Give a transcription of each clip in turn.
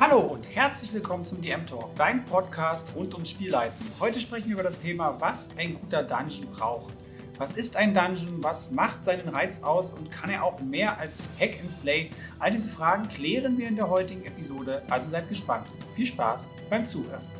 Hallo und herzlich willkommen zum DM Talk, dein Podcast rund ums Spielleiten. Heute sprechen wir über das Thema, was ein guter Dungeon braucht. Was ist ein Dungeon? Was macht seinen Reiz aus? Und kann er auch mehr als Hack and Slay? All diese Fragen klären wir in der heutigen Episode, also seid gespannt. Viel Spaß beim Zuhören.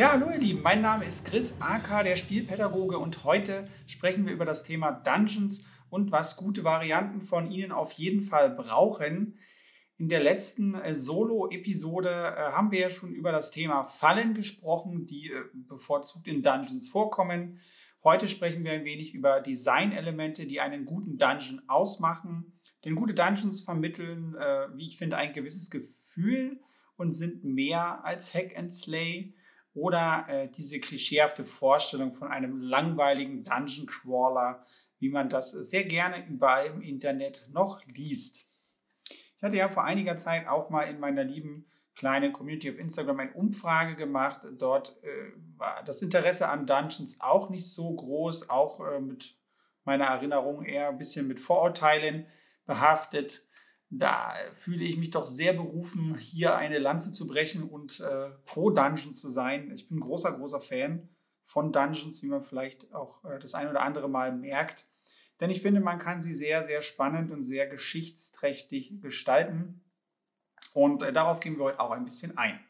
Ja, hallo ihr Lieben, mein Name ist Chris AK, der Spielpädagoge und heute sprechen wir über das Thema Dungeons und was gute Varianten von Ihnen auf jeden Fall brauchen. In der letzten äh, Solo-Episode äh, haben wir ja schon über das Thema Fallen gesprochen, die äh, bevorzugt in Dungeons vorkommen. Heute sprechen wir ein wenig über Designelemente, die einen guten Dungeon ausmachen. Denn gute Dungeons vermitteln, wie ich finde, ein gewisses Gefühl und sind mehr als Hack and Slay oder äh, diese klischeehafte Vorstellung von einem langweiligen Dungeon Crawler, wie man das sehr gerne überall im Internet noch liest. Ich hatte ja vor einiger Zeit auch mal in meiner lieben kleinen Community auf Instagram eine Umfrage gemacht. Dort äh, war das Interesse an Dungeons auch nicht so groß, auch äh, mit meiner Erinnerung eher ein bisschen mit Vorurteilen behaftet da fühle ich mich doch sehr berufen, hier eine Lanze zu brechen und äh, pro Dungeon zu sein. Ich bin großer, großer Fan von Dungeons, wie man vielleicht auch äh, das ein oder andere Mal merkt. Denn ich finde, man kann sie sehr, sehr spannend und sehr geschichtsträchtig gestalten. Und äh, darauf gehen wir heute auch ein bisschen ein.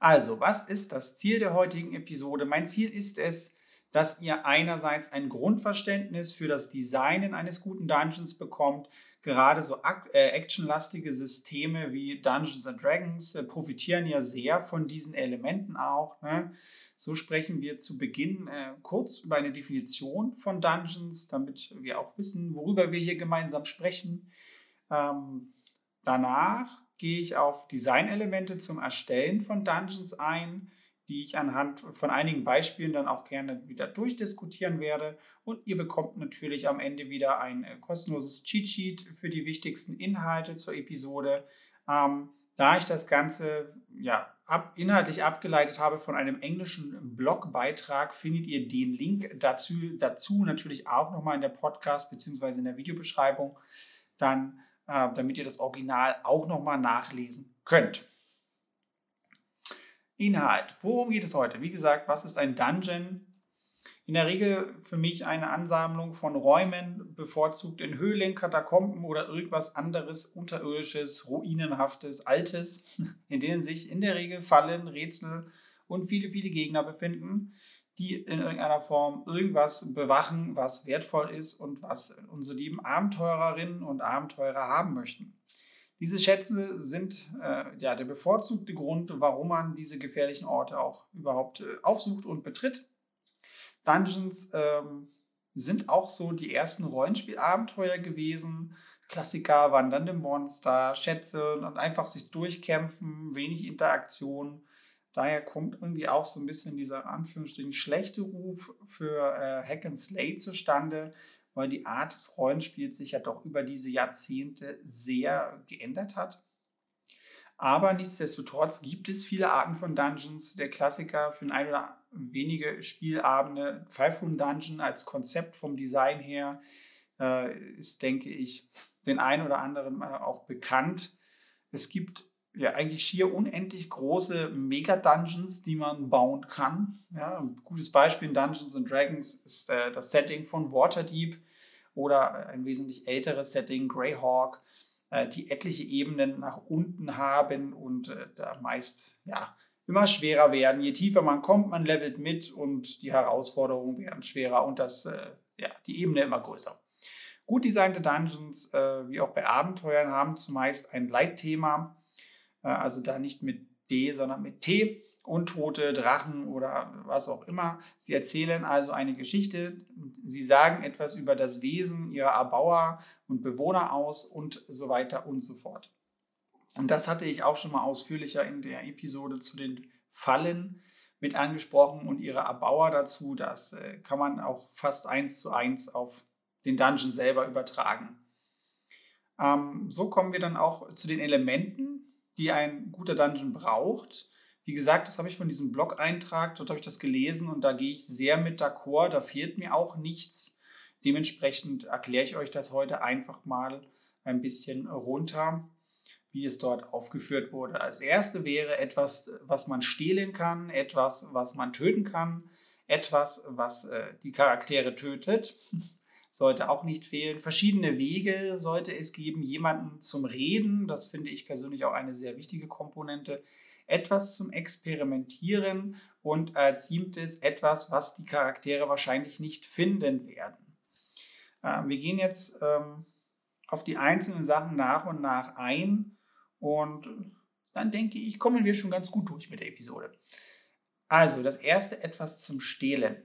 Also, was ist das Ziel der heutigen Episode? Mein Ziel ist es, dass ihr einerseits ein Grundverständnis für das Designen eines guten Dungeons bekommt, gerade so äh, actionlastige Systeme wie Dungeons and Dragons äh, profitieren ja sehr von diesen Elementen auch. Ne? So sprechen wir zu Beginn äh, kurz über eine Definition von Dungeons, damit wir auch wissen, worüber wir hier gemeinsam sprechen. Ähm, danach gehe ich auf Designelemente zum Erstellen von Dungeons ein die ich anhand von einigen Beispielen dann auch gerne wieder durchdiskutieren werde. Und ihr bekommt natürlich am Ende wieder ein äh, kostenloses Cheat Sheet für die wichtigsten Inhalte zur Episode. Ähm, da ich das Ganze ja, ab, inhaltlich abgeleitet habe von einem englischen Blogbeitrag, findet ihr den Link dazu, dazu natürlich auch nochmal in der Podcast- bzw. in der Videobeschreibung, dann, äh, damit ihr das Original auch nochmal nachlesen könnt. Inhalt. Worum geht es heute? Wie gesagt, was ist ein Dungeon? In der Regel für mich eine Ansammlung von Räumen, bevorzugt in Höhlen, Katakomben oder irgendwas anderes unterirdisches, ruinenhaftes, altes, in denen sich in der Regel Fallen, Rätsel und viele, viele Gegner befinden, die in irgendeiner Form irgendwas bewachen, was wertvoll ist und was unsere lieben Abenteurerinnen und Abenteurer haben möchten. Diese Schätze sind äh, ja, der bevorzugte Grund, warum man diese gefährlichen Orte auch überhaupt äh, aufsucht und betritt. Dungeons ähm, sind auch so die ersten Rollenspielabenteuer gewesen. Klassiker, wandernde Monster, Schätze und einfach sich durchkämpfen, wenig Interaktion. Daher kommt irgendwie auch so ein bisschen dieser Anführungsstrichen schlechte Ruf für äh, Hack and Slay zustande, weil die Art des Rollenspiels sich ja doch über diese Jahrzehnte sehr geändert hat. Aber nichtsdestotrotz gibt es viele Arten von Dungeons. Der Klassiker für ein oder wenige Spielabende, Five Room Dungeon als Konzept vom Design her, äh, ist, denke ich, den einen oder anderen auch bekannt. Es gibt ja eigentlich schier unendlich große Mega-Dungeons, die man bauen kann. Ja, ein gutes Beispiel in Dungeons and Dragons ist äh, das Setting von Waterdeep oder ein wesentlich älteres Setting, Greyhawk, äh, die etliche Ebenen nach unten haben und äh, da meist ja, immer schwerer werden. Je tiefer man kommt, man levelt mit und die Herausforderungen werden schwerer und das, äh, ja, die Ebene immer größer. Gut designte Dungeons, äh, wie auch bei Abenteuern, haben zumeist ein Leitthema also da nicht mit D, sondern mit T. Untote, Drachen oder was auch immer. Sie erzählen also eine Geschichte. Sie sagen etwas über das Wesen ihrer Erbauer und Bewohner aus und so weiter und so fort. Und das hatte ich auch schon mal ausführlicher in der Episode zu den Fallen mit angesprochen und ihre Erbauer dazu. Das äh, kann man auch fast eins zu eins auf den Dungeon selber übertragen. Ähm, so kommen wir dann auch zu den Elementen, die ein guter Dungeon braucht. Wie gesagt, das habe ich von diesem Blog-Eintrag, dort habe ich das gelesen und da gehe ich sehr mit d'accord. Da fehlt mir auch nichts. Dementsprechend erkläre ich euch das heute einfach mal ein bisschen runter, wie es dort aufgeführt wurde. Als erste wäre etwas, was man stehlen kann, etwas, was man töten kann, etwas, was äh, die Charaktere tötet, sollte auch nicht fehlen. Verschiedene Wege sollte es geben, jemanden zum Reden, das finde ich persönlich auch eine sehr wichtige Komponente, etwas zum Experimentieren und als siebtes etwas, was die Charaktere wahrscheinlich nicht finden werden. Äh, wir gehen jetzt ähm, auf die einzelnen Sachen nach und nach ein und dann denke ich, kommen wir schon ganz gut durch mit der Episode. Also, das erste etwas zum Stehlen.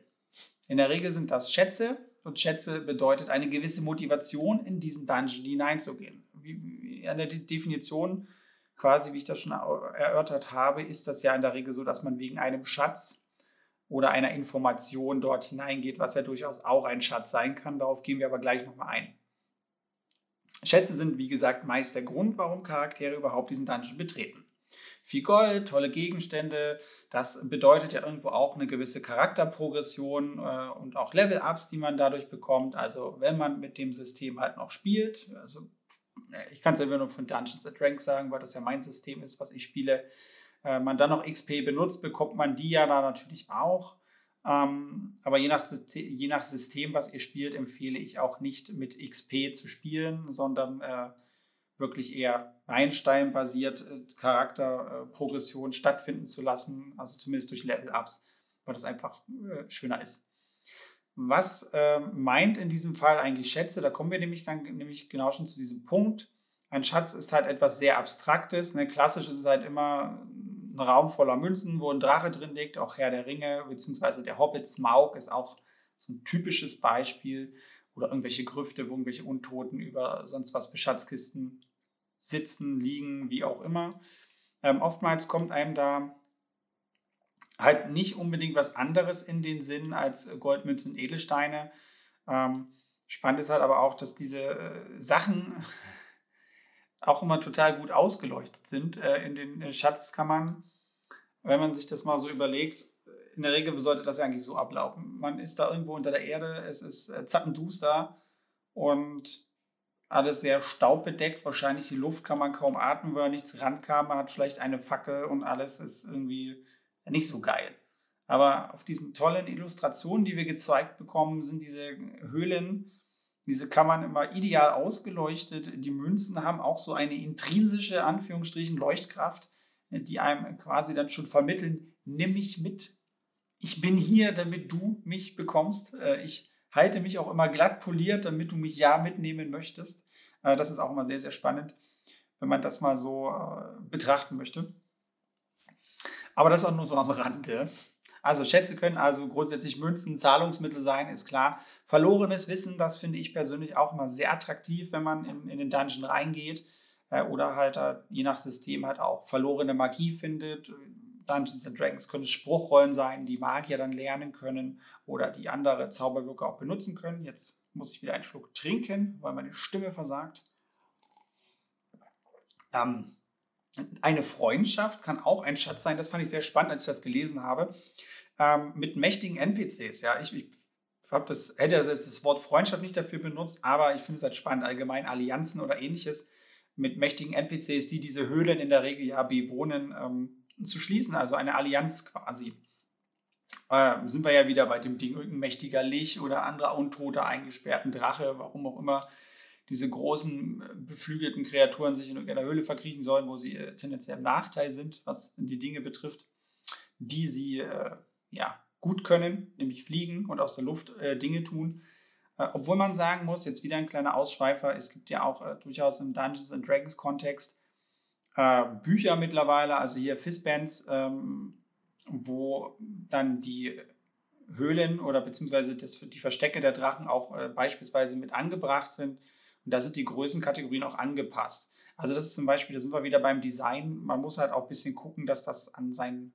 In der Regel sind das Schätze und Schätze bedeutet eine gewisse Motivation in diesen Dungeon hineinzugehen. Wie, an der Definition, quasi wie ich das schon erörtert habe, ist das ja in der Regel so, dass man wegen einem Schatz oder einer Information dort hineingeht, was ja durchaus auch ein Schatz sein kann. Darauf gehen wir aber gleich nochmal ein. Schätze sind, wie gesagt, meist der Grund, warum Charaktere überhaupt diesen Dungeon betreten. Viel Gold, tolle Gegenstände, das bedeutet ja irgendwo auch eine gewisse Charakterprogression äh, und auch Level-Ups, die man dadurch bekommt. Also wenn man mit dem System halt noch spielt, also ich kann es ja nur von Dungeons Dragons sagen, weil das ja mein System ist, was ich spiele, äh, man dann noch XP benutzt, bekommt man die ja da natürlich auch. Ähm, aber je nach, je nach System, was ihr spielt, empfehle ich auch nicht mit XP zu spielen, sondern äh, wirklich eher Meilenstein-basiert äh, Charakterprogression stattfinden zu lassen, also zumindest durch Level-Ups, weil das einfach äh, schöner ist. Was äh, meint in diesem Fall eigentlich Schätze? Da kommen wir nämlich dann nämlich genau schon zu diesem Punkt. Ein Schatz ist halt etwas sehr Abstraktes. Ne? Klassisch ist es halt immer ein Raum voller Münzen, wo ein Drache drin liegt, auch Herr der Ringe, beziehungsweise der Hobbit Smaug ist auch so ein typisches Beispiel. Oder irgendwelche Grüfte, wo irgendwelche Untoten über sonst was für Schatzkisten sitzen, liegen, wie auch immer. Ähm, oftmals kommt einem da halt nicht unbedingt was anderes in den Sinn als Goldmünzen und Edelsteine. Ähm, spannend ist halt aber auch, dass diese äh, Sachen auch immer total gut ausgeleuchtet sind äh, in den äh, Schatzkammern. Wenn man sich das mal so überlegt, in der Regel sollte das ja eigentlich so ablaufen. Man ist da irgendwo unter der Erde, es ist äh, zappenduster und alles sehr staubbedeckt. Wahrscheinlich die Luft kann man kaum atmen, weil nichts rankam. Man hat vielleicht eine Fackel und alles ist irgendwie nicht so geil. Aber auf diesen tollen Illustrationen, die wir gezeigt bekommen, sind diese Höhlen diese Kammern immer ideal ausgeleuchtet. Die Münzen haben auch so eine intrinsische, Anführungsstrichen, Leuchtkraft, die einem quasi dann schon vermitteln, nimm mich mit. Ich bin hier, damit du mich bekommst. Äh, ich halte mich auch immer glatt poliert, damit du mich ja mitnehmen möchtest. Äh, das ist auch immer sehr, sehr spannend, wenn man das mal so äh, betrachten möchte. Aber das auch nur so am Rande. Also Schätze können also grundsätzlich Münzen, Zahlungsmittel sein, ist klar. Verlorenes Wissen, das finde ich persönlich auch immer sehr attraktiv, wenn man in, in den Dungeon reingeht oder halt je nach System halt auch verlorene Magie findet. Dungeons and Dragons können Spruchrollen sein, die Magier dann lernen können oder die andere Zauberwirker auch benutzen können. Jetzt muss ich wieder einen Schluck trinken, weil meine Stimme versagt. Ähm, eine Freundschaft kann auch ein Schatz sein. Das fand ich sehr spannend, als ich das gelesen habe ähm, mit mächtigen NPCs. Ja, ich, ich das, hätte das Wort Freundschaft nicht dafür benutzt, aber ich finde es halt spannend, allgemein Allianzen oder ähnliches mit mächtigen NPCs, die diese Höhlen in der Regel ja bewohnen, ähm, zu schließen, also eine Allianz quasi. Äh, sind wir ja wieder bei dem Ding, irgendein mächtiger Lich oder anderer untoter eingesperrten Drache, warum auch immer diese großen äh, beflügelten Kreaturen sich in irgendeiner Höhle verkriechen sollen, wo sie äh, tendenziell im Nachteil sind, was die Dinge betrifft, die sie äh, ja, gut können, nämlich fliegen und aus der Luft äh, Dinge tun. Äh, obwohl man sagen muss, jetzt wieder ein kleiner Ausschweifer, es gibt ja auch durchaus im Dungeons and Dragons Kontext äh, Bücher mittlerweile, also hier Fistbands, ähm, wo dann die Höhlen oder beziehungsweise das, die Verstecke der Drachen auch äh, beispielsweise mit angebracht sind. Und da sind die Größenkategorien auch angepasst. Also das ist zum Beispiel, da sind wir wieder beim Design. Man muss halt auch ein bisschen gucken, dass das an seinen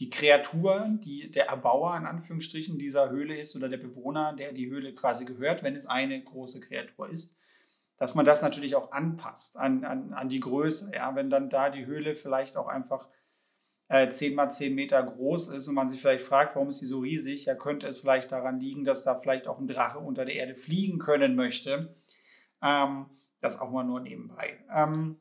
die Kreatur, die der Erbauer in Anführungsstrichen dieser Höhle ist oder der Bewohner, der die Höhle quasi gehört, wenn es eine große Kreatur ist, dass man das natürlich auch anpasst an, an, an die Größe. Ja? Wenn dann da die Höhle vielleicht auch einfach äh, 10 mal 10 Meter groß ist und man sich vielleicht fragt, warum ist sie so riesig, ja, könnte es vielleicht daran liegen, dass da vielleicht auch ein Drache unter der Erde fliegen können möchte. Ähm, das auch mal nur nebenbei. Ähm,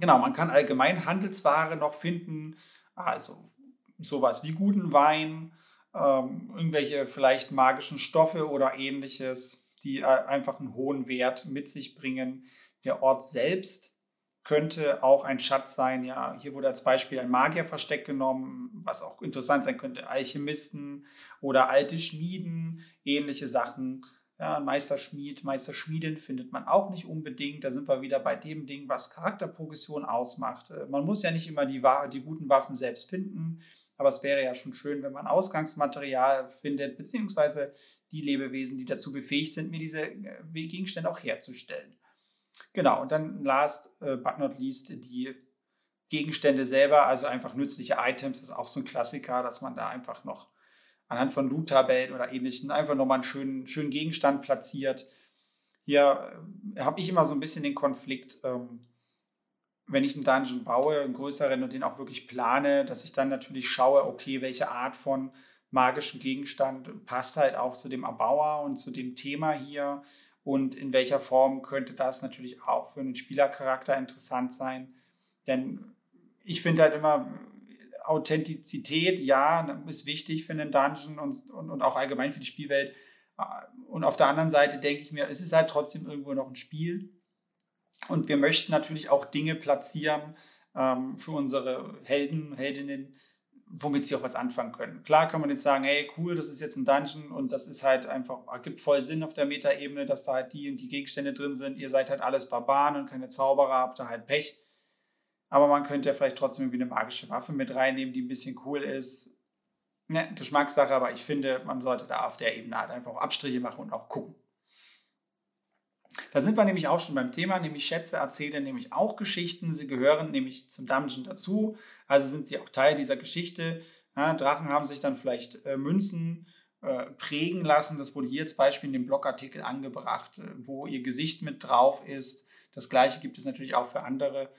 genau, man kann allgemein Handelsware noch finden, also sowas wie guten Wein, ähm, irgendwelche vielleicht magischen Stoffe oder ähnliches, die äh, einfach einen hohen Wert mit sich bringen. Der Ort selbst könnte auch ein Schatz sein. Ja, hier wurde als Beispiel ein Magierversteck genommen, was auch interessant sein könnte. Alchemisten oder alte Schmieden, ähnliche Sachen. Ja, Meisterschmied, Meisterschmiedin findet man auch nicht unbedingt. Da sind wir wieder bei dem Ding, was Charakterprogression ausmacht. Äh, man muss ja nicht immer die, die guten Waffen selbst finden, aber es wäre ja schon schön, wenn man Ausgangsmaterial findet, beziehungsweise die Lebewesen, die dazu befähigt sind, mir diese äh, Gegenstände auch herzustellen. Genau, und dann last äh, but not least die Gegenstände selber, also einfach nützliche Items, ist auch so ein Klassiker, dass man da einfach noch anhand von Loot-Tabellen oder ähnlichen einfach nochmal einen schönen, schönen Gegenstand platziert. Hier äh, habe ich immer so ein bisschen den Konflikt, ähm, wenn ich einen Dungeon baue, einen größeren und den auch wirklich plane, dass ich dann natürlich schaue, okay, welche Art von magischen Gegenstand passt halt auch zu dem Erbauer und zu dem Thema hier und in welcher Form könnte das natürlich auch für einen Spielercharakter interessant sein. Denn ich finde halt immer, Authentizität, ja, ist wichtig für einen Dungeon und, und, und auch allgemein für die Spielwelt. Und auf der anderen Seite denke ich mir, es ist halt trotzdem irgendwo noch ein Spiel. Und wir möchten natürlich auch Dinge platzieren ähm, für unsere Helden, Heldinnen, womit sie auch was anfangen können. Klar kann man jetzt sagen, hey, cool, das ist jetzt ein Dungeon und das ist halt einfach, ergibt voll Sinn auf der Metaebene, dass da halt die und die Gegenstände drin sind. Ihr seid halt alles Barbaren und keine Zauberer, habt da halt Pech. Aber man könnte ja vielleicht trotzdem irgendwie eine magische Waffe mit reinnehmen, die ein bisschen cool ist. Ne, Geschmackssache, aber ich finde, man sollte da auf der Ebene halt einfach Abstriche machen und auch gucken. Da sind wir nämlich auch schon beim Thema, nämlich Schätze erzählen nämlich auch Geschichten. Sie gehören nämlich zum Dungeon dazu, also sind sie auch Teil dieser Geschichte. Ja, Drachen haben sich dann vielleicht äh, Münzen äh, prägen lassen. Das wurde hier als Beispiel in dem Blogartikel angebracht, äh, wo ihr Gesicht mit drauf ist. Das gleiche gibt es natürlich auch für andere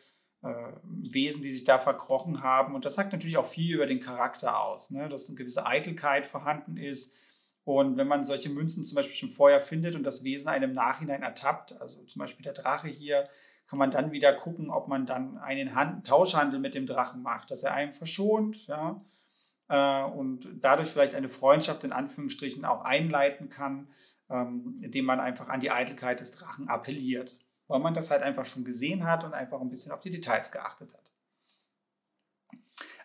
äh, Wesen, die sich da verkrochen haben. Und das sagt natürlich auch viel über den Charakter aus, ne? dass eine gewisse Eitelkeit vorhanden ist und wenn man solche Münzen zum Beispiel schon vorher findet und das Wesen einem Nachhinein ertappt, also zum Beispiel der Drache hier, kann man dann wieder gucken, ob man dann einen Hand Tauschhandel mit dem Drachen macht, dass er einem verschont, ja, äh, und dadurch vielleicht eine Freundschaft in Anführungsstrichen auch einleiten kann, ähm, indem man einfach an die Eitelkeit des Drachen appelliert, weil man das halt einfach schon gesehen hat und einfach ein bisschen auf die Details geachtet hat.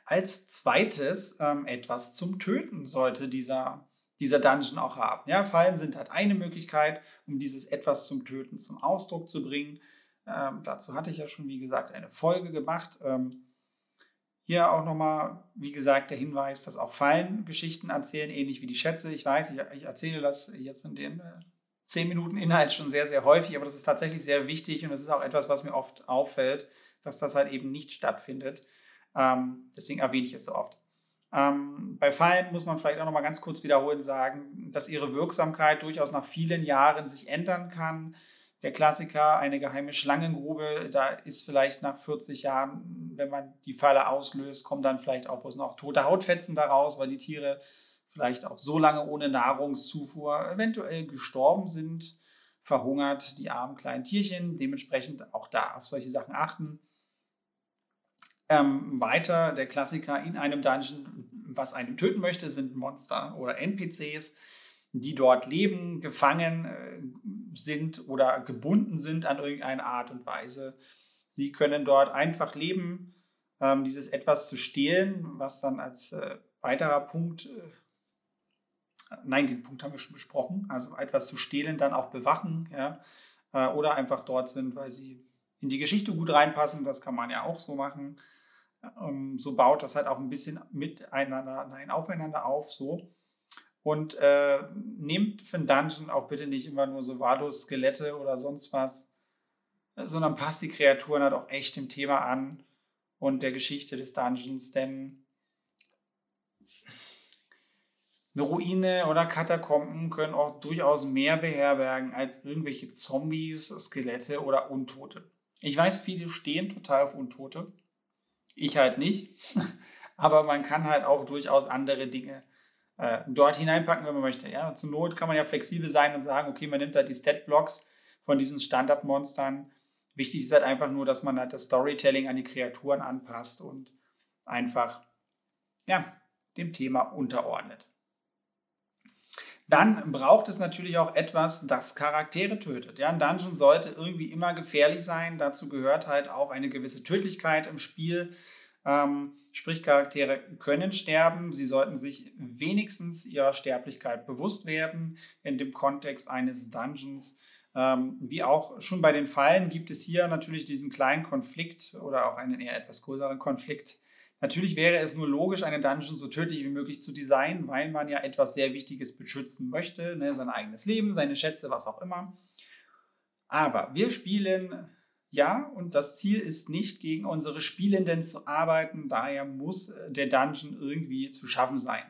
Als zweites ähm, etwas zum Töten sollte dieser dieser Dungeon auch haben. Ja, Fallen sind halt eine Möglichkeit, um dieses etwas zum Töten zum Ausdruck zu bringen. Ähm, dazu hatte ich ja schon, wie gesagt, eine Folge gemacht. Ähm, hier auch nochmal, wie gesagt, der Hinweis, dass auch Fallen Geschichten erzählen, ähnlich wie die Schätze. Ich weiß, ich, ich erzähle das jetzt in den äh, 10 Minuten Inhalt schon sehr, sehr häufig, aber das ist tatsächlich sehr wichtig und das ist auch etwas, was mir oft auffällt, dass das halt eben nicht stattfindet. Ähm, deswegen erwähne ich es so oft. Ähm, bei Fallen muss man vielleicht auch noch mal ganz kurz wiederholen sagen, dass ihre Wirksamkeit durchaus nach vielen Jahren sich ändern kann. Der Klassiker, eine geheime Schlangengrube, da ist vielleicht nach 40 Jahren, wenn man die Falle auslöst, kommen dann vielleicht auch bloß noch tote Hautfetzen daraus, weil die Tiere vielleicht auch so lange ohne Nahrungszufuhr eventuell gestorben sind, verhungert, die armen kleinen Tierchen. Dementsprechend auch da auf solche Sachen achten. Ähm, weiter der Klassiker in einem Dungeon, was einen töten möchte, sind Monster oder NPCs, die dort leben, gefangen äh, sind oder gebunden sind an irgendeine Art und Weise. Sie können dort einfach leben, ähm, dieses etwas zu stehlen, was dann als äh, weiterer Punkt, äh, nein, den Punkt haben wir schon besprochen, also etwas zu stehlen, dann auch bewachen, ja, äh, oder einfach dort sind, weil sie in die Geschichte gut reinpassen, das kann man ja auch so machen. Ähm, so baut das halt auch ein bisschen miteinander, nein, aufeinander auf, so. Und äh, nehmt für einen Dungeon auch bitte nicht immer nur so wahllos Skelette oder sonst was, sondern passt die Kreaturen halt auch echt dem Thema an und der Geschichte des Dungeons, denn eine Ruine oder Katakomben können auch durchaus mehr beherbergen als irgendwelche Zombies, Skelette oder Untote. Ich weiß, viele stehen total auf Untote. Ich halt nicht. aber man kann halt auch durchaus andere Dinge äh, dort hineinpacken, wenn man möchte. Ja? Zur Not kann man ja flexibel sein und sagen, okay, man nimmt halt die Stat-Blocks von diesen Standardmonstern. Wichtig ist halt einfach nur, dass man halt das Storytelling an die Kreaturen anpasst und einfach ja, dem Thema unterordnet. Dann braucht es natürlich auch etwas, das Charaktere tötet. Ja, ein Dungeon sollte irgendwie immer gefährlich sein. Dazu gehört halt auch eine gewisse Tödlichkeit im Spiel. Ähm, sprich, Charaktere können sterben. Sie sollten sich wenigstens ihrer Sterblichkeit bewusst werden in dem Kontext eines Dungeons. Ähm, wie auch schon bei den Fallen gibt es hier natürlich diesen kleinen Konflikt oder auch einen eher etwas größeren Konflikt Natürlich wäre es nur logisch, eine Dungeon so tödlich wie möglich zu designen, weil man ja etwas sehr Wichtiges beschützen möchte, ne? sein eigenes Leben, seine Schätze, was auch immer. Aber wir spielen ja, und das Ziel ist nicht, gegen unsere Spielenden zu arbeiten, daher muss äh, der Dungeon irgendwie zu schaffen sein.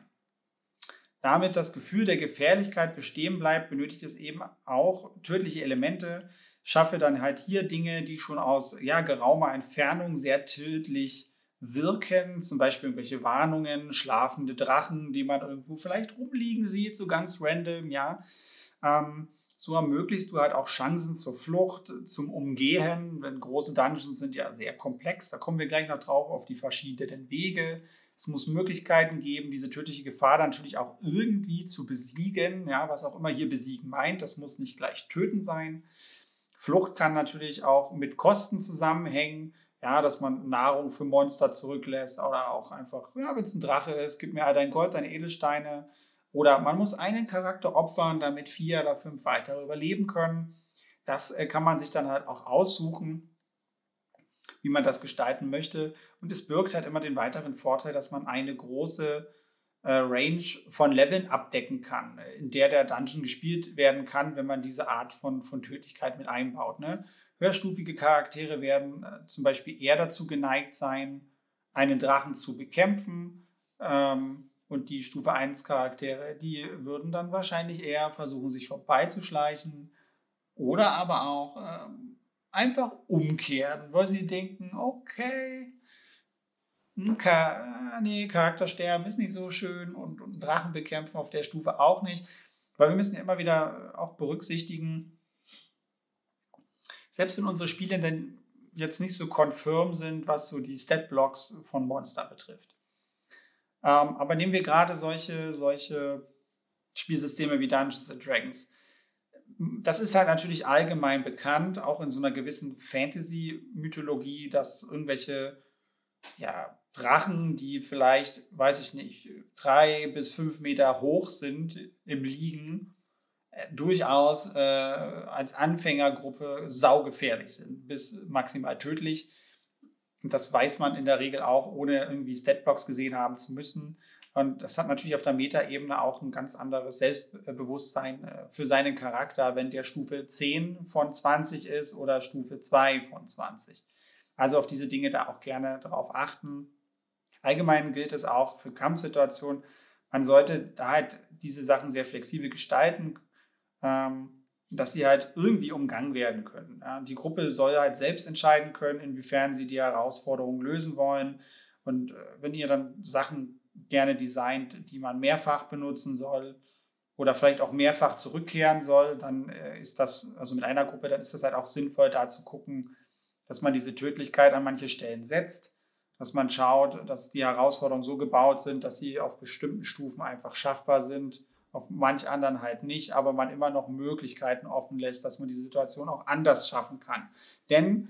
Damit das Gefühl der Gefährlichkeit bestehen bleibt, benötigt es eben auch tödliche Elemente. Schaffe dann halt hier Dinge, die schon aus ja, geraumer Entfernung sehr tödlich wirken, zum Beispiel irgendwelche Warnungen, schlafende Drachen, die man irgendwo vielleicht rumliegen sieht, so ganz random, ja. Ähm, so ermöglichst du halt auch Chancen zur Flucht, zum Umgehen, wenn große Dungeons sind ja sehr komplex, da kommen wir gleich noch drauf auf die verschiedenen Wege. Es muss Möglichkeiten geben, diese tödliche Gefahr dann natürlich auch irgendwie zu besiegen, ja, was auch immer hier besiegen meint, das muss nicht gleich töten sein. Flucht kann natürlich auch mit Kosten zusammenhängen ja, dass man Nahrung für Monster zurücklässt oder auch einfach, ja, wenn es ein Drache ist, gib mir all dein Gold, deine Edelsteine. Oder man muss einen Charakter opfern, damit vier oder fünf weitere überleben können. Das äh, kann man sich dann halt auch aussuchen, wie man das gestalten möchte. Und es birgt halt immer den weiteren Vorteil, dass man eine große äh, Range von Leveln abdecken kann, in der der Dungeon gespielt werden kann, wenn man diese Art von, von Tödlichkeit mit einbaut. Ne? Höherstufige Charaktere werden äh, zum Beispiel eher dazu geneigt sein, einen Drachen zu bekämpfen. Ähm, und die Stufe 1 Charaktere, die würden dann wahrscheinlich eher versuchen, sich vorbeizuschleichen. Oder aber auch ähm, einfach umkehren, weil sie denken, okay, Ka nee, Charaktersterben ist nicht so schön und, und Drachen bekämpfen auf der Stufe auch nicht. Weil wir müssen ja immer wieder auch berücksichtigen, selbst wenn unsere Spielenden jetzt nicht so confirm sind, was so die Stat-Blocks von Monster betrifft. Ähm, aber nehmen wir gerade solche, solche Spielsysteme wie Dungeons and Dragons. Das ist halt natürlich allgemein bekannt, auch in so einer gewissen Fantasy-Mythologie, dass irgendwelche ja, Drachen, die vielleicht, weiß ich nicht, drei bis fünf Meter hoch sind im Liegen, durchaus äh, als Anfängergruppe saugefährlich sind, bis maximal tödlich. Das weiß man in der Regel auch, ohne irgendwie Statblocks gesehen haben zu müssen. Und das hat natürlich auf der Metaebene auch ein ganz anderes Selbstbewusstsein äh, für seinen Charakter, wenn der Stufe 10 von 20 ist oder Stufe 2 von 20. Also auf diese Dinge da auch gerne darauf achten. Allgemein gilt es auch für Kampfsituationen. Man sollte da halt diese Sachen sehr flexibel gestalten dass sie halt irgendwie umgangen werden können. Die Gruppe soll halt selbst entscheiden können, inwiefern sie die Herausforderungen lösen wollen. Und äh, wenn ihr dann Sachen gerne designt, die man mehrfach benutzen soll oder vielleicht auch mehrfach zurückkehren soll, dann äh, ist das, also mit einer Gruppe, dann ist das halt auch sinnvoll, da zu gucken, dass man diese Tödlichkeit an manche Stellen setzt, dass man schaut, dass die Herausforderungen so gebaut sind, dass sie auf bestimmten Stufen einfach schaffbar sind auf manch anderen halt nicht, aber man immer noch Möglichkeiten offen lässt, dass man die Situation auch anders schaffen kann. Denn,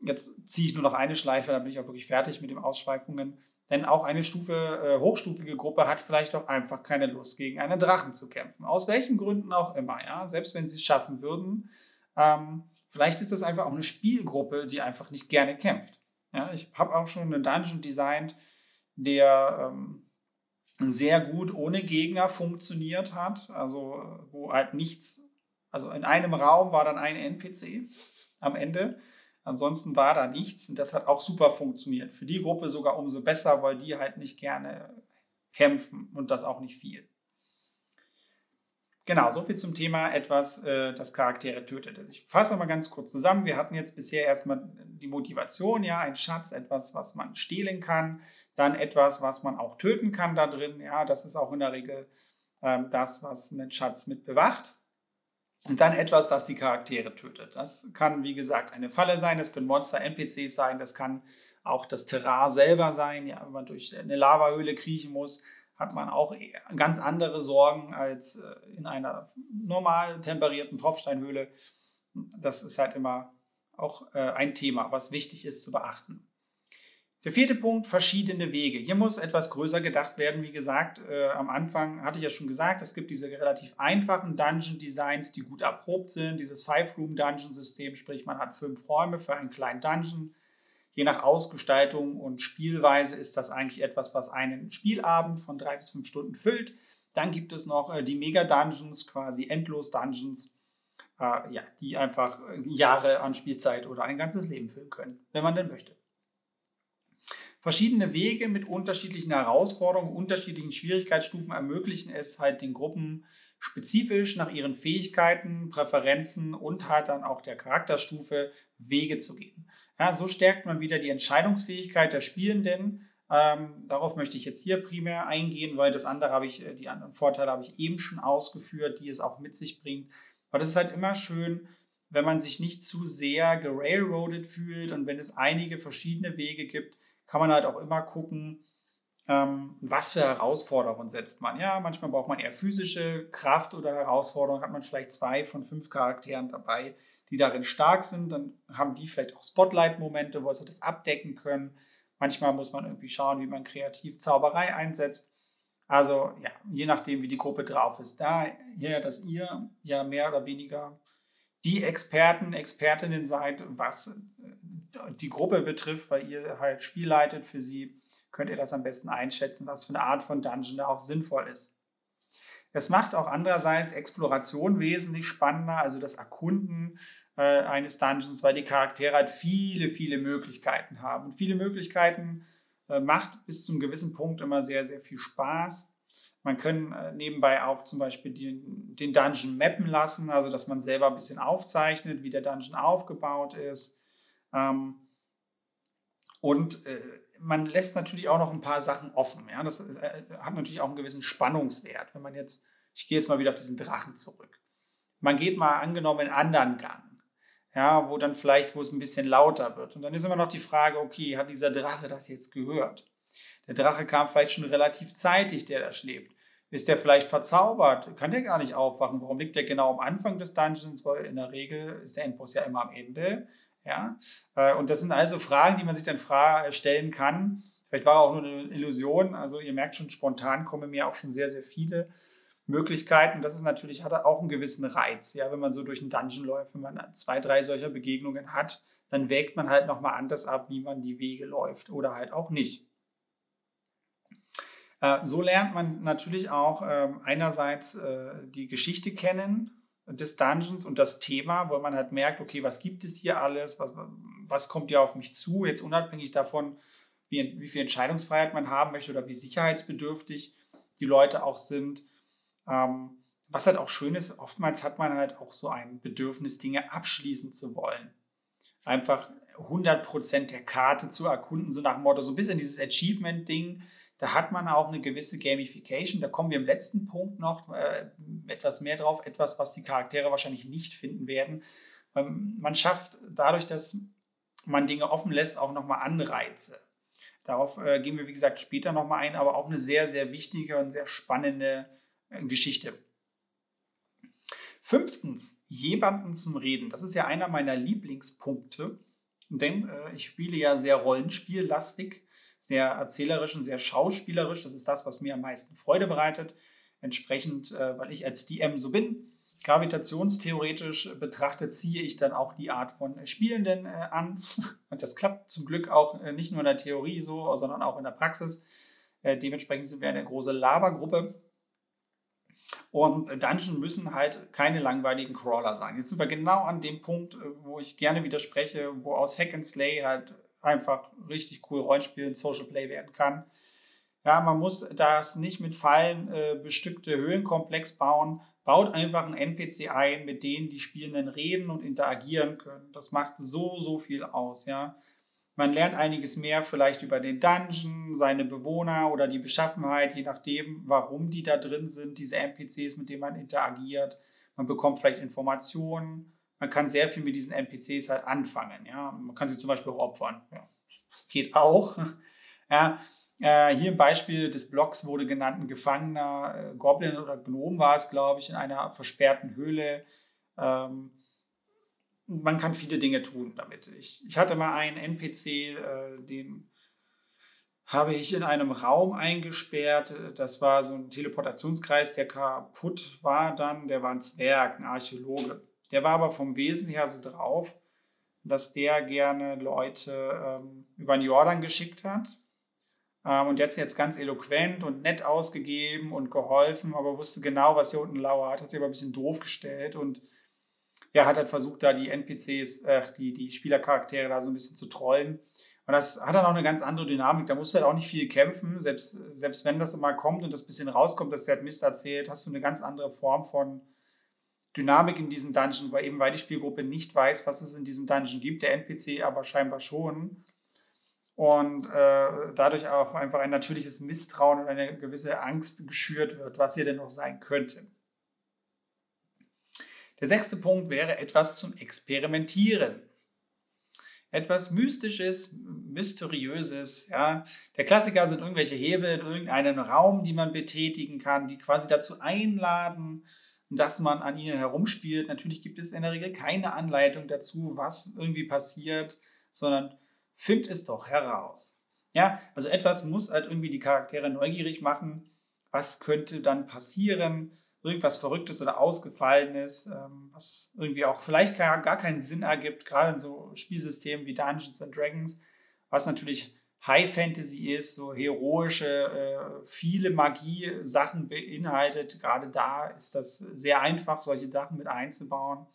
jetzt ziehe ich nur noch eine Schleife, dann bin ich auch wirklich fertig mit den Ausschweifungen, denn auch eine Stufe, äh, hochstufige Gruppe hat vielleicht auch einfach keine Lust, gegen einen Drachen zu kämpfen. Aus welchen Gründen auch immer, ja. Selbst wenn sie es schaffen würden. Ähm, vielleicht ist das einfach auch eine Spielgruppe, die einfach nicht gerne kämpft. Ja, ich habe auch schon einen Dungeon designt, der ähm, sehr gut ohne Gegner funktioniert hat. Also wo halt nichts, also in einem Raum war dann ein NPC am Ende. Ansonsten war da nichts und das hat auch super funktioniert. Für die Gruppe sogar umso besser, weil die halt nicht gerne kämpfen und das auch nicht viel. Genau, soviel zum Thema etwas, äh, das Charaktere tötet. Ich fasse mal ganz kurz zusammen. Wir hatten jetzt bisher erstmal die Motivation, ja, ein Schatz, etwas, was man stehlen kann, dann etwas, was man auch töten kann da drin. Ja, das ist auch in der Regel ähm, das, was einen Schatz mit bewacht. Und dann etwas, das die Charaktere tötet. Das kann, wie gesagt, eine Falle sein, das können Monster, NPCs sein, das kann auch das Terrain selber sein, ja, wenn man durch eine Lavahöhle kriechen muss hat man auch ganz andere Sorgen als äh, in einer normal temperierten Tropfsteinhöhle. Das ist halt immer auch äh, ein Thema, was wichtig ist zu beachten. Der vierte Punkt, verschiedene Wege. Hier muss etwas größer gedacht werden. Wie gesagt, äh, am Anfang hatte ich ja schon gesagt, es gibt diese relativ einfachen Dungeon-Designs, die gut erprobt sind. Dieses Five-Room-Dungeon-System, sprich man hat fünf Räume für einen kleinen Dungeon je nach Ausgestaltung und Spielweise ist das eigentlich etwas, was einen Spielabend von drei bis fünf Stunden füllt. Dann gibt es noch äh, die Mega-Dungeons, quasi Endlos-Dungeons, äh, ja, die einfach Jahre an Spielzeit oder ein ganzes Leben füllen können, wenn man denn möchte. Verschiedene Wege mit unterschiedlichen Herausforderungen, unterschiedlichen Schwierigkeitsstufen ermöglichen es halt den Gruppen spezifisch nach ihren Fähigkeiten, Präferenzen und halt dann auch der Charakterstufe Wege zu gehen. Ja, so stärkt man wieder die Entscheidungsfähigkeit der Spielenden. Ähm, darauf möchte ich jetzt hier primär eingehen, weil das andere habe ich, äh, die anderen Vorteile habe ich eben schon ausgeführt, die es auch mit sich bringt. Aber das ist halt immer schön, wenn man sich nicht zu sehr gerailroadet fühlt und wenn es einige verschiedene Wege gibt, kann man halt auch immer gucken, ähm, was für Herausforderungen setzt man. Ja, manchmal braucht man eher physische Kraft oder Herausforderungen, hat man vielleicht zwei von fünf Charakteren dabei die darin stark sind, dann haben die vielleicht auch Spotlight-Momente, wo sie das abdecken können. Manchmal muss man irgendwie schauen, wie man kreativ Zauberei einsetzt. Also ja, je nachdem, wie die Gruppe drauf ist. Da dass ihr ja mehr oder weniger die Experten, Expertinnen seid, was äh, die Gruppe betrifft, weil ihr halt Spiel leitet für sie, könnt ihr das am besten einschätzen, was für eine Art von Dungeon da auch sinnvoll ist. Es macht auch andererseits Exploration wesentlich spannender, also das Erkunden äh, eines Dungeons, weil die Charaktere halt viele, viele Möglichkeiten haben. Und viele Möglichkeiten äh, macht bis zu einem gewissen Punkt immer sehr, sehr viel Spaß. Man kann äh, nebenbei auch zum Beispiel den, den Dungeon mappen lassen, also dass man selber ein bisschen aufzeichnet, wie der Dungeon aufgebaut ist. Ähm, und äh, man lässt natürlich auch noch ein paar Sachen offen. Ja? Das äh, hat natürlich auch einen gewissen Spannungswert. Wenn man jetzt, ich gehe jetzt mal wieder auf diesen Drachen zurück. Man geht mal angenommen in anderen Gang ja, wo dann vielleicht, wo es ein bisschen lauter wird. Und dann ist immer noch die Frage, okay, hat dieser Drache das jetzt gehört? Der Drache kam vielleicht schon relativ zeitig, der da schläft. Ist der vielleicht verzaubert? Kann der gar nicht aufwachen? Warum liegt der genau am Anfang des Dungeons? Weil in der Regel ist der Endboss ja immer am Ende. Ja? Äh, und das sind also Fragen, die man sich dann stellen kann. Vielleicht war auch nur eine Illusion. Also ihr merkt schon, spontan kommen mir auch schon sehr, sehr viele Möglichkeiten. Das ist natürlich, hat auch einen gewissen Reiz. Ja, wenn man so durch einen Dungeon läuft, wenn man zwei, drei solcher Begegnungen hat, dann wägt man halt nochmal anders ab, wie man die Wege läuft oder halt auch nicht. Äh, so lernt man natürlich auch ähm, einerseits äh, die Geschichte kennen des Dungeons und das Thema, wo man halt merkt, okay, was gibt es hier alles, was, was kommt hier auf mich zu, jetzt unabhängig davon, wie, wie viel Entscheidungsfreiheit man haben möchte oder wie sicherheitsbedürftig die Leute auch sind. Ähm, was halt auch schön ist, oftmals hat man halt auch so ein Bedürfnis, Dinge abschließen zu wollen. Einfach 100% der Karte zu erkunden, so nach dem Motto, so ein bisschen dieses Achievement-Ding, da hat man auch eine gewisse Gamification. Da kommen wir im letzten Punkt noch äh, etwas mehr drauf, etwas, was die Charaktere wahrscheinlich nicht finden werden. Ähm, man schafft dadurch, dass man Dinge offen lässt, auch nochmal Anreize. Darauf äh, gehen wir, wie gesagt, später nochmal ein, aber auch eine sehr, sehr wichtige und sehr spannende Geschichte. Fünftens, jemanden zum Reden. Das ist ja einer meiner Lieblingspunkte, denn äh, ich spiele ja sehr rollenspiellastig, sehr erzählerisch und sehr schauspielerisch. Das ist das, was mir am meisten Freude bereitet. Entsprechend, äh, weil ich als DM so bin, gravitationstheoretisch betrachtet, ziehe ich dann auch die Art von Spielenden äh, an. Und das klappt zum Glück auch äh, nicht nur in der Theorie so, sondern auch in der Praxis. Äh, dementsprechend sind wir eine große Labergruppe und Dungeon müssen halt keine langweiligen Crawler sein. Jetzt sind wir genau an dem Punkt, äh, wo ich gerne widerspreche, wo aus Hack and Slay halt einfach richtig cool Rollenspiel und Social Play werden kann. Ja, man muss das nicht mit Fallen äh, bestückte Höhlenkomplex bauen, baut einfach einen NPC ein, mit denen die Spielenden reden und interagieren können. Das macht so, so viel aus, ja. Man lernt einiges mehr vielleicht über den Dungeon, seine Bewohner oder die Beschaffenheit, je nachdem, warum die da drin sind, diese NPCs, mit denen man interagiert. Man bekommt vielleicht Informationen. Man kann sehr viel mit diesen NPCs halt anfangen. Ja? Man kann sie zum Beispiel auch opfern. Ja. Geht auch. Ja. Äh, hier im Beispiel des Blogs wurde genannt, ein gefangener äh, Goblin oder Gnom war es, glaube ich, in einer versperrten Höhle. Ähm, man kann viele Dinge tun damit. Ich, ich hatte mal einen NPC, äh, den habe ich in einem Raum eingesperrt. Das war so ein Teleportationskreis, der kaputt war dann. Der war ein Zwerg, ein Archäologe. Der war aber vom Wesen her so drauf, dass der gerne Leute ähm, über den Jordan geschickt hat. Ähm, und der hat sich jetzt ganz eloquent und nett ausgegeben und geholfen, aber wusste genau, was hier unten lauert. Hat sich aber ein bisschen doof gestellt und ja, hat halt versucht, da die NPCs, äh, die, die Spielercharaktere da so ein bisschen zu trollen. Und das hat dann auch eine ganz andere Dynamik. Da musst du halt auch nicht viel kämpfen. Selbst, selbst wenn das mal kommt und das bisschen rauskommt, dass der halt Mist erzählt, hast du eine ganz andere Form von Dynamik in diesem Dungeon, weil eben weil die Spielgruppe nicht weiß, was es in diesem Dungeon gibt, der NPC aber scheinbar schon. Und äh, dadurch auch einfach ein natürliches Misstrauen und eine gewisse Angst geschürt wird, was hier denn noch sein könnte. Der sechste Punkt wäre etwas zum Experimentieren. Etwas Mystisches, Mysteriöses. Ja. Der Klassiker sind irgendwelche Hebel in irgendeinem Raum, die man betätigen kann, die quasi dazu einladen, dass man an ihnen herumspielt. Natürlich gibt es in der Regel keine Anleitung dazu, was irgendwie passiert, sondern find es doch heraus. Ja, also etwas muss halt irgendwie die Charaktere neugierig machen. Was könnte dann passieren? Irgendwas Verrücktes oder Ausgefallenes, ähm, was irgendwie auch vielleicht gar, gar keinen Sinn ergibt, gerade in so Spielsystemen wie Dungeons and Dragons, was natürlich High Fantasy ist, so heroische, äh, viele Magie-Sachen beinhaltet. Gerade da ist das sehr einfach, solche Sachen mit einzubauen.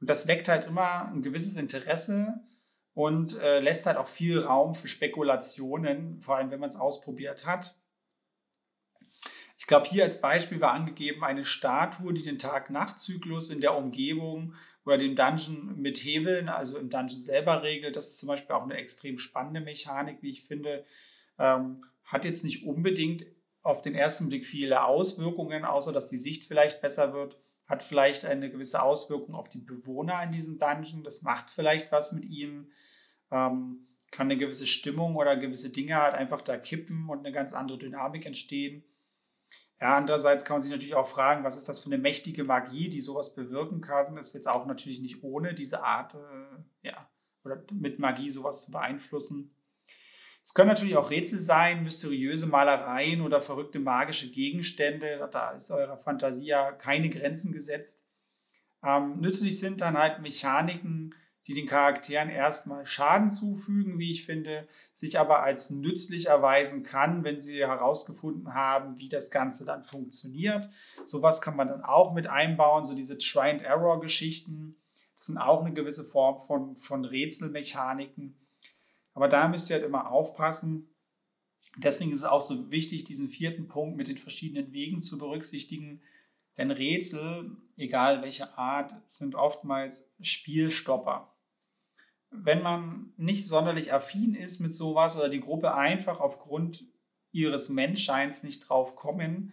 Und das weckt halt immer ein gewisses Interesse und äh, lässt halt auch viel Raum für Spekulationen, vor allem wenn man es ausprobiert hat. Ich glaube, hier als Beispiel war angegeben eine Statue, die den Tag-Nacht-Zyklus in der Umgebung oder dem Dungeon mit Hebeln, also im Dungeon selber regelt. Das ist zum Beispiel auch eine extrem spannende Mechanik, wie ich finde. Ähm, hat jetzt nicht unbedingt auf den ersten Blick viele Auswirkungen, außer dass die Sicht vielleicht besser wird. Hat vielleicht eine gewisse Auswirkung auf die Bewohner in diesem Dungeon. Das macht vielleicht was mit ihnen. Ähm, kann eine gewisse Stimmung oder gewisse Dinge halt einfach da kippen und eine ganz andere Dynamik entstehen. Ja, andererseits kann man sich natürlich auch fragen, was ist das für eine mächtige Magie, die sowas bewirken kann. Ist jetzt auch natürlich nicht ohne diese Art, äh, ja, oder mit Magie sowas zu beeinflussen. Es können natürlich auch Rätsel sein, mysteriöse Malereien oder verrückte magische Gegenstände. Da ist eurer Fantasie ja keine Grenzen gesetzt. Ähm, nützlich sind dann halt Mechaniken, die den Charakteren erstmal Schaden zufügen, wie ich finde, sich aber als nützlich erweisen kann, wenn sie herausgefunden haben, wie das Ganze dann funktioniert. Sowas kann man dann auch mit einbauen, so diese Try-and-Error-Geschichten. Das sind auch eine gewisse Form von, von Rätselmechaniken. Aber da müsst ihr halt immer aufpassen. Deswegen ist es auch so wichtig, diesen vierten Punkt mit den verschiedenen Wegen zu berücksichtigen. Denn Rätsel, egal welche Art, sind oftmals Spielstopper wenn man nicht sonderlich affin ist mit sowas oder die Gruppe einfach aufgrund ihres Menschseins nicht drauf kommen,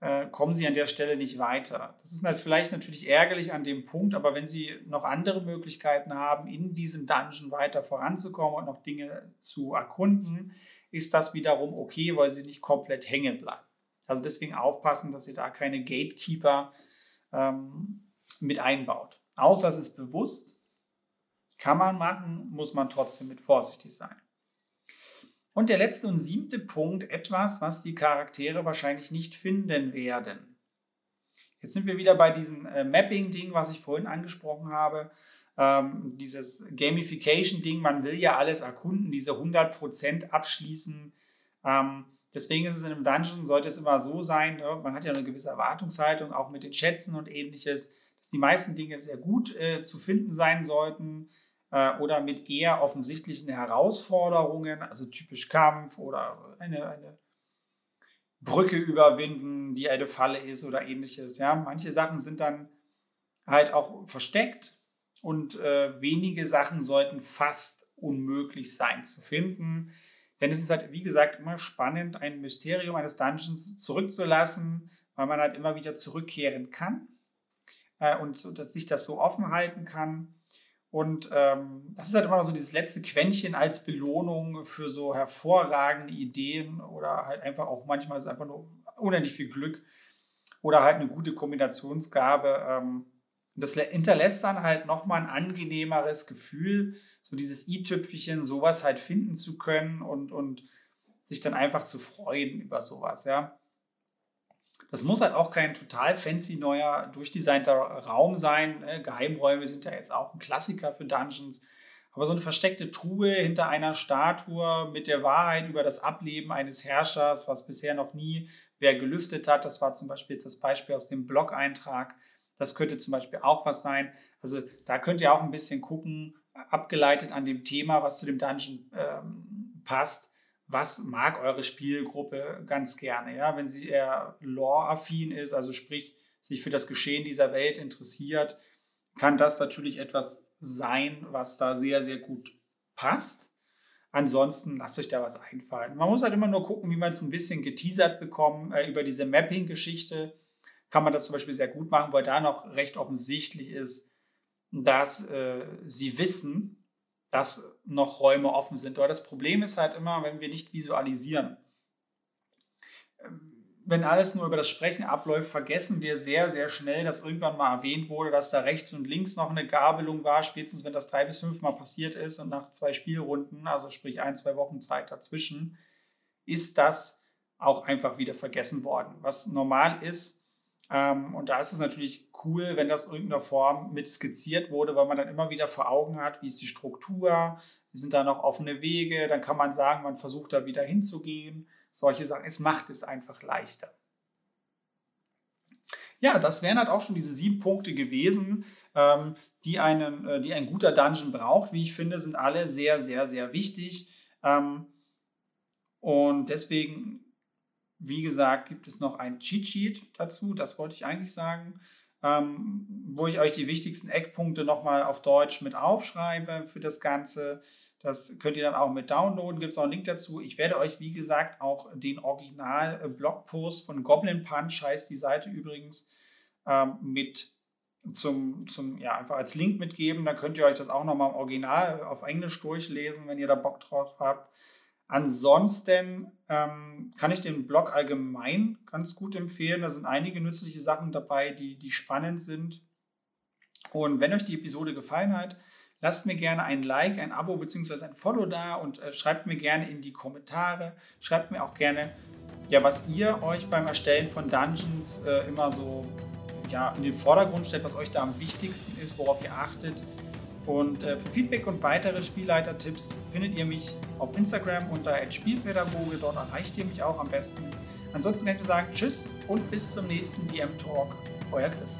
äh, kommen sie an der Stelle nicht weiter. Das ist vielleicht natürlich ärgerlich an dem Punkt, aber wenn sie noch andere Möglichkeiten haben, in diesem Dungeon weiter voranzukommen und noch Dinge zu erkunden, ist das wiederum okay, weil sie nicht komplett hängen bleiben. Also deswegen aufpassen, dass ihr da keine Gatekeeper ähm, mit einbaut. Außer es ist bewusst, kann man machen, muss man trotzdem mit vorsichtig sein. Und der letzte und siebte Punkt, etwas, was die Charaktere wahrscheinlich nicht finden werden. Jetzt sind wir wieder bei diesem äh, Mapping-Ding, was ich vorhin angesprochen habe. Ähm, dieses Gamification-Ding, man will ja alles erkunden, diese 100% abschließen. Ähm, deswegen ist es in einem Dungeon, sollte es immer so sein, ne? man hat ja eine gewisse Erwartungshaltung, auch mit den Schätzen und ähnliches, dass die meisten Dinge sehr gut äh, zu finden sein sollten oder mit eher offensichtlichen Herausforderungen, also typisch Kampf oder eine, eine Brücke überwinden, die eine Falle ist oder ähnliches. Ja, manche Sachen sind dann halt auch versteckt und äh, wenige Sachen sollten fast unmöglich sein zu finden. Denn es ist halt, wie gesagt, immer spannend, ein Mysterium eines Dungeons zurückzulassen, weil man halt immer wieder zurückkehren kann äh, und, und sich das so offen halten kann. Und ähm, das ist halt immer noch so dieses letzte Quäntchen als Belohnung für so hervorragende Ideen oder halt einfach auch manchmal ist es einfach nur unendlich viel Glück oder halt eine gute Kombinationsgabe. Ähm, das hinterlässt dann halt nochmal ein angenehmeres Gefühl, so dieses i-Tüpfelchen, sowas halt finden zu können und, und sich dann einfach zu freuen über sowas, ja. Das muss halt auch kein total fancy neuer, durchdesignter Raum sein. Ne? Geheimräume sind ja jetzt auch ein Klassiker für Dungeons. Aber so eine versteckte Truhe hinter einer Statue mit der Wahrheit über das Ableben eines Herrschers, was bisher noch nie wer gelüftet hat, das war zum Beispiel jetzt das Beispiel aus dem Blog-Eintrag. Das könnte zum Beispiel auch was sein. Also da könnt ihr auch ein bisschen gucken, abgeleitet an dem Thema, was zu dem Dungeon ähm, passt was mag eure Spielgruppe ganz gerne. Ja? Wenn sie eher lore-affin ist, also sprich sich für das Geschehen dieser Welt interessiert, kann das natürlich etwas sein, was da sehr, sehr gut passt. Ansonsten lasst euch da was einfallen. Man muss halt immer nur gucken, wie man es ein bisschen geteasert bekommt. Äh, über diese Mapping-Geschichte kann man das zum Beispiel sehr gut machen, weil da noch recht offensichtlich ist, dass äh, sie wissen, dass noch Räume offen sind. Aber das Problem ist halt immer, wenn wir nicht visualisieren. Ähm, wenn alles nur über das Sprechen abläuft, vergessen wir sehr, sehr schnell, dass irgendwann mal erwähnt wurde, dass da rechts und links noch eine Gabelung war, spätestens wenn das drei bis fünf Mal passiert ist und nach zwei Spielrunden, also sprich ein, zwei Wochen Zeit dazwischen, ist das auch einfach wieder vergessen worden. Was normal ist, ähm, und da ist es natürlich cool, wenn das in irgendeiner Form mit skizziert wurde, weil man dann immer wieder vor Augen hat, wie ist die Struktur, sind da noch offene Wege, dann kann man sagen, man versucht da wieder hinzugehen. Solche Sachen. Es macht es einfach leichter. Ja, das wären halt auch schon diese sieben Punkte gewesen, ähm, die, einen, äh, die ein guter Dungeon braucht. Wie ich finde, sind alle sehr, sehr, sehr wichtig. Ähm, und deswegen wie gesagt, gibt es noch ein Cheat Sheet dazu, das wollte ich eigentlich sagen, ähm, wo ich euch die wichtigsten Eckpunkte nochmal auf Deutsch mit aufschreibe für das Ganze. Das könnt ihr dann auch mit downloaden, gibt es auch einen Link dazu. Ich werde euch, wie gesagt, auch den Original-Blogpost von Goblin Punch, heißt die Seite übrigens, ähm, mit zum, zum, ja, einfach als Link mitgeben. Dann könnt ihr euch das auch nochmal im Original auf Englisch durchlesen, wenn ihr da Bock drauf habt. Ansonsten ähm, kann ich den Blog allgemein ganz gut empfehlen. Da sind einige nützliche Sachen dabei, die, die spannend sind. Und wenn euch die Episode gefallen hat, lasst mir gerne ein Like, ein Abo bzw. ein Follow da und äh, schreibt mir gerne in die Kommentare. Schreibt mir auch gerne, ja, was ihr euch beim Erstellen von Dungeons äh, immer so ja, in den Vordergrund stellt, was euch da am wichtigsten ist, worauf ihr achtet. Und äh, für Feedback und weitere Spielleiter-Tipps findet ihr mich auf Instagram unter Spielpädagoge. Dort erreicht ihr mich auch am besten. Ansonsten kann ich nur sagen Tschüss und bis zum nächsten DM Talk. Euer Chris.